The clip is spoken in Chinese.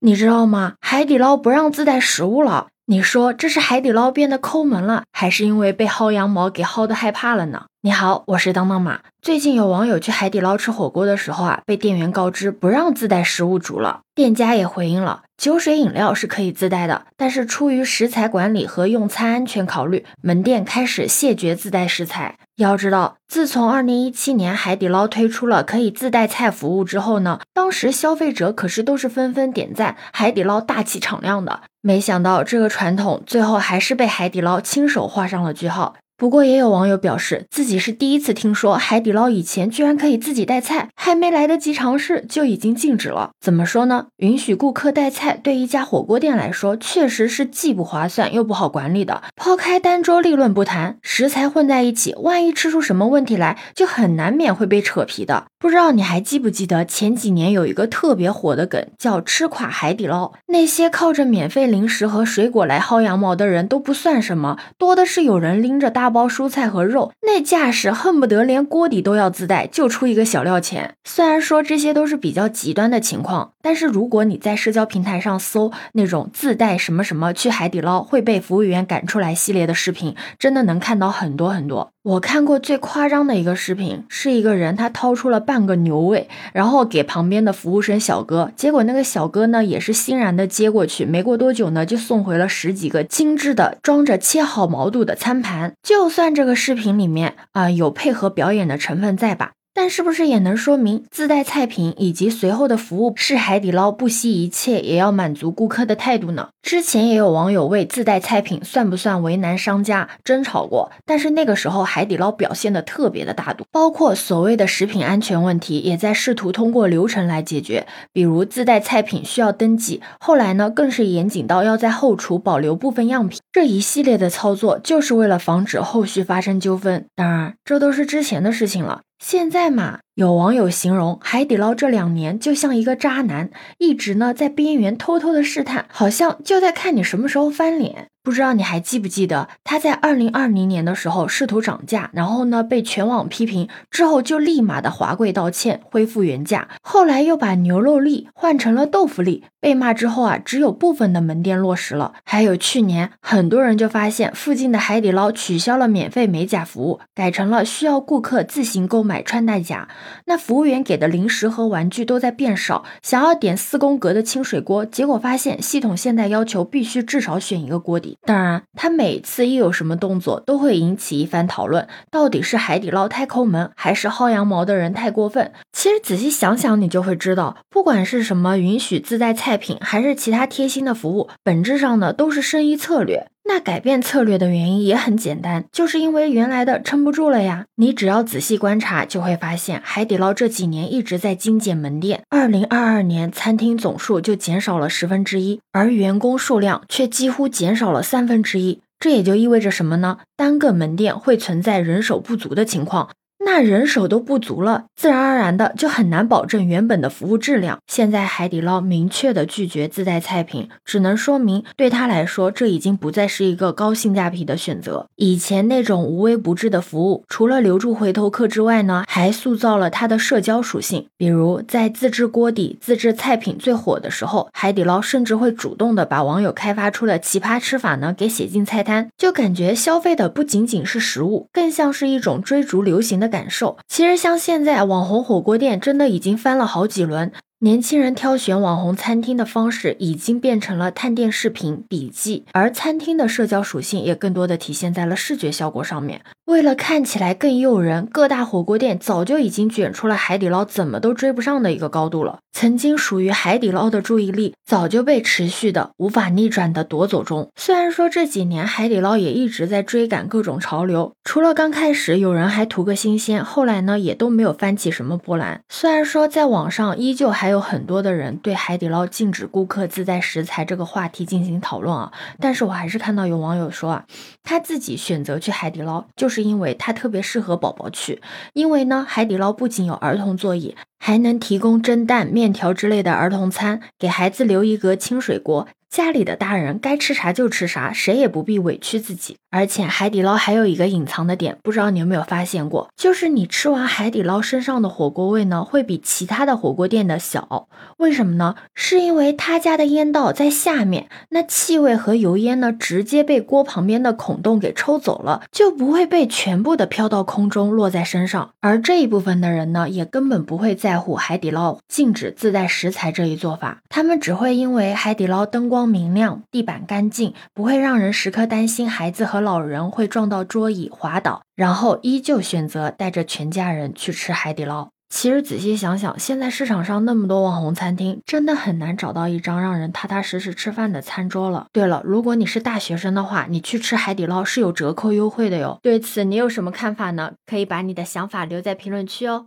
你知道吗？海底捞不让自带食物了。你说这是海底捞变得抠门了，还是因为被薅羊毛给薅的害怕了呢？你好，我是当当马。最近有网友去海底捞吃火锅的时候啊，被店员告知不让自带食物煮了。店家也回应了，酒水饮料是可以自带的，但是出于食材管理和用餐安全考虑，门店开始谢绝自带食材。要知道，自从二零一七年海底捞推出了可以自带菜服务之后呢，当时消费者可是都是纷纷点赞海底捞大气敞亮的。没想到这个传统最后还是被海底捞亲手画上了句号。不过也有网友表示，自己是第一次听说海底捞以前居然可以自己带菜，还没来得及尝试就已经禁止了。怎么说呢？允许顾客带菜，对一家火锅店来说，确实是既不划算又不好管理的。抛开单桌利润不谈，食材混在一起，万一吃出什么问题来，就很难免会被扯皮的。不知道你还记不记得前几年有一个特别火的梗，叫吃垮海底捞。那些靠着免费零食和水果来薅羊毛的人都不算什么，多的是有人拎着大。包蔬菜和肉，那架势恨不得连锅底都要自带，就出一个小料钱。虽然说这些都是比较极端的情况，但是如果你在社交平台上搜那种自带什么什么去海底捞会被服务员赶出来系列的视频，真的能看到很多很多。我看过最夸张的一个视频，是一个人他掏出了半个牛胃，然后给旁边的服务生小哥，结果那个小哥呢也是欣然的接过去，没过多久呢就送回了十几个精致的装着切好毛肚的餐盘。就算这个视频里面啊有配合表演的成分在吧？但是不是也能说明自带菜品以及随后的服务是海底捞不惜一切也要满足顾客的态度呢？之前也有网友为自带菜品算不算为难商家争吵过，但是那个时候海底捞表现的特别的大度，包括所谓的食品安全问题也在试图通过流程来解决，比如自带菜品需要登记，后来呢更是严谨到要在后厨保留部分样品，这一系列的操作就是为了防止后续发生纠纷。当然，这都是之前的事情了。现在嘛，有网友形容海底捞这两年就像一个渣男，一直呢在边缘偷偷的试探，好像就在看你什么时候翻脸。不知道你还记不记得，他在二零二零年的时候试图涨价，然后呢被全网批评，之后就立马的华贵道歉，恢复原价。后来又把牛肉粒换成了豆腐粒，被骂之后啊，只有部分的门店落实了。还有去年，很多人就发现附近的海底捞取消了免费美甲服务，改成了需要顾客自行购买穿戴甲。那服务员给的零食和玩具都在变少，想要点四宫格的清水锅，结果发现系统现在要求必须至少选一个锅底。当然，他每次一有什么动作，都会引起一番讨论。到底是海底捞太抠门，还是薅羊毛的人太过分？其实仔细想想，你就会知道，不管是什么允许自带菜品，还是其他贴心的服务，本质上呢都是生意策略。那改变策略的原因也很简单，就是因为原来的撑不住了呀。你只要仔细观察，就会发现海底捞这几年一直在精简门店。二零二二年，餐厅总数就减少了十分之一，而员工数量却几乎减少了三分之一。这也就意味着什么呢？单个门店会存在人手不足的情况。那人手都不足了，自然而然的就很难保证原本的服务质量。现在海底捞明确的拒绝自带菜品，只能说明对他来说，这已经不再是一个高性价比的选择。以前那种无微不至的服务，除了留住回头客之外呢，还塑造了它的社交属性。比如在自制锅底、自制菜品最火的时候，海底捞甚至会主动的把网友开发出的奇葩吃法呢给写进菜单，就感觉消费的不仅仅是食物，更像是一种追逐流行的感。感受其实像现在网红火锅店真的已经翻了好几轮，年轻人挑选网红餐厅的方式已经变成了探店视频、笔记，而餐厅的社交属性也更多的体现在了视觉效果上面。为了看起来更诱人，各大火锅店早就已经卷出了海底捞怎么都追不上的一个高度了。曾经属于海底捞的注意力早就被持续的、无法逆转的夺走中。虽然说这几年海底捞也一直在追赶各种潮流，除了刚开始有人还图个新鲜，后来呢也都没有翻起什么波澜。虽然说在网上依旧还有很多的人对海底捞禁止顾客自带食材这个话题进行讨论啊，但是我还是看到有网友说啊，他自己选择去海底捞就是是因为它特别适合宝宝去，因为呢海底捞不仅有儿童座椅。还能提供蒸蛋、面条之类的儿童餐，给孩子留一格清水锅，家里的大人该吃啥就吃啥，谁也不必委屈自己。而且海底捞还有一个隐藏的点，不知道你有没有发现过，就是你吃完海底捞身上的火锅味呢，会比其他的火锅店的小。为什么呢？是因为他家的烟道在下面，那气味和油烟呢，直接被锅旁边的孔洞给抽走了，就不会被全部的飘到空中落在身上。而这一部分的人呢，也根本不会在乎海底捞禁止自带食材这一做法，他们只会因为海底捞灯光光明亮、地板干净，不会让人时刻担心孩子和。老人会撞到桌椅滑倒，然后依旧选择带着全家人去吃海底捞。其实仔细想想，现在市场上那么多网红餐厅，真的很难找到一张让人踏踏实实吃饭的餐桌了。对了，如果你是大学生的话，你去吃海底捞是有折扣优惠的哟。对此你有什么看法呢？可以把你的想法留在评论区哦。